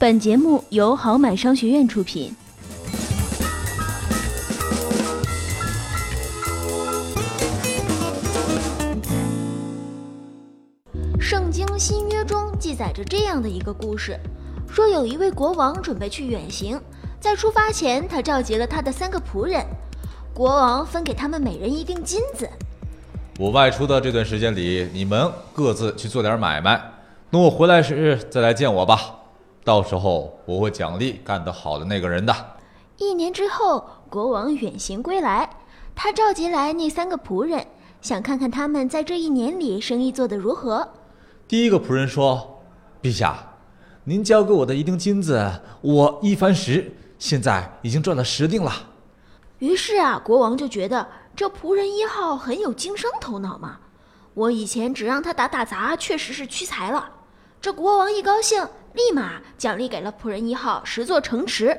本节目由豪买商学院出品。圣经新约中记载着这样的一个故事，说有一位国王准备去远行，在出发前，他召集了他的三个仆人，国王分给他们每人一锭金子。我外出的这段时间里，你们各自去做点买卖，等我回来时再来见我吧。到时候我会奖励干得好的那个人的。一年之后，国王远行归来，他召集来那三个仆人，想看看他们在这一年里生意做得如何。第一个仆人说：“陛下，您交给我的一锭金子，我一番十，现在已经赚了十锭了。”于是啊，国王就觉得这仆人一号很有经商头脑嘛。我以前只让他打打杂，确实是屈才了。这国王一高兴，立马奖励给了仆人一号十座城池。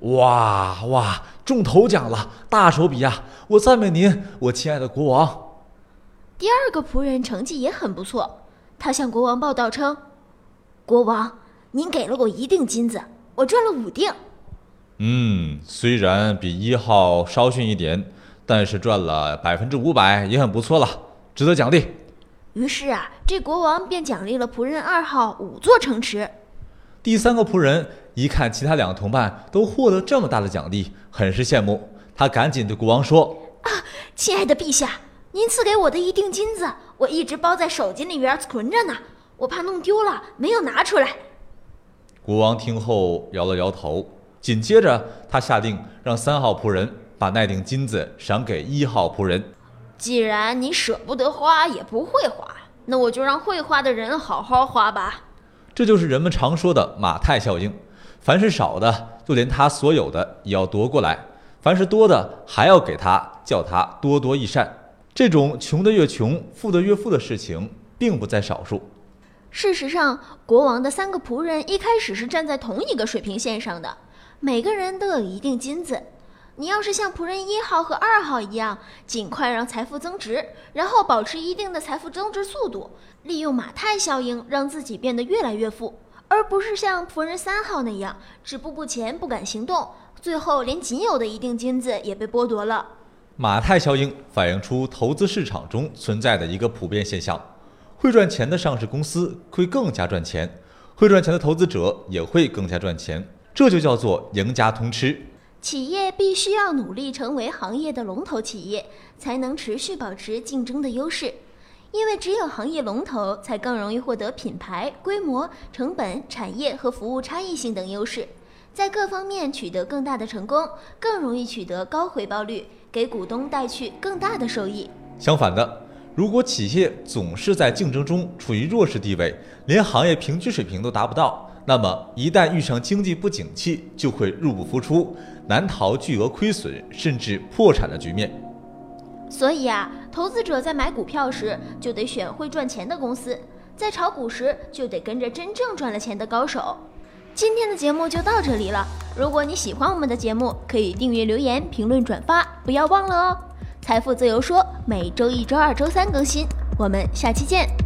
哇哇，中头奖了，大手笔呀！我赞美您，我亲爱的国王。第二个仆人成绩也很不错。他向国王报道称：“国王，您给了我一锭金子，我赚了五锭。嗯，虽然比一号稍逊一点，但是赚了百分之五百也很不错了，值得奖励。”于是啊，这国王便奖励了仆人二号五座城池。第三个仆人一看其他两个同伴都获得这么大的奖励，很是羡慕。他赶紧对国王说：“啊，亲爱的陛下。”您赐给我的一锭金子，我一直包在手巾里边存着呢，我怕弄丢了，没有拿出来。国王听后摇了摇头，紧接着他下令让三号仆人把那锭金子赏给一号仆人。既然你舍不得花，也不会花，那我就让会花的人好好花吧。这就是人们常说的马太效应：凡是少的，就连他所有的也要夺过来；凡是多的，还要给他，叫他多多益善。这种穷得越穷，富得越富的事情，并不在少数。事实上，国王的三个仆人一开始是站在同一个水平线上的，每个人都有一锭金子。你要是像仆人一号和二号一样，尽快让财富增值，然后保持一定的财富增值速度，利用马太效应让自己变得越来越富，而不是像仆人三号那样止步不前不敢行动，最后连仅有的一锭金子也被剥夺了。马太效应反映出投资市场中存在的一个普遍现象：会赚钱的上市公司会更加赚钱，会赚钱的投资者也会更加赚钱。这就叫做赢家通吃。企业必须要努力成为行业的龙头企业，才能持续保持竞争的优势。因为只有行业龙头，才更容易获得品牌、规模、成本、产业和服务差异性等优势。在各方面取得更大的成功，更容易取得高回报率，给股东带去更大的收益。相反的，如果企业总是在竞争中处于弱势地位，连行业平均水平都达不到，那么一旦遇上经济不景气，就会入不敷出，难逃巨额亏损甚至破产的局面。所以啊，投资者在买股票时就得选会赚钱的公司，在炒股时就得跟着真正赚了钱的高手。今天的节目就到这里了。如果你喜欢我们的节目，可以订阅、留言、评论、转发，不要忘了哦。财富自由说每周一、周二、周三更新，我们下期见。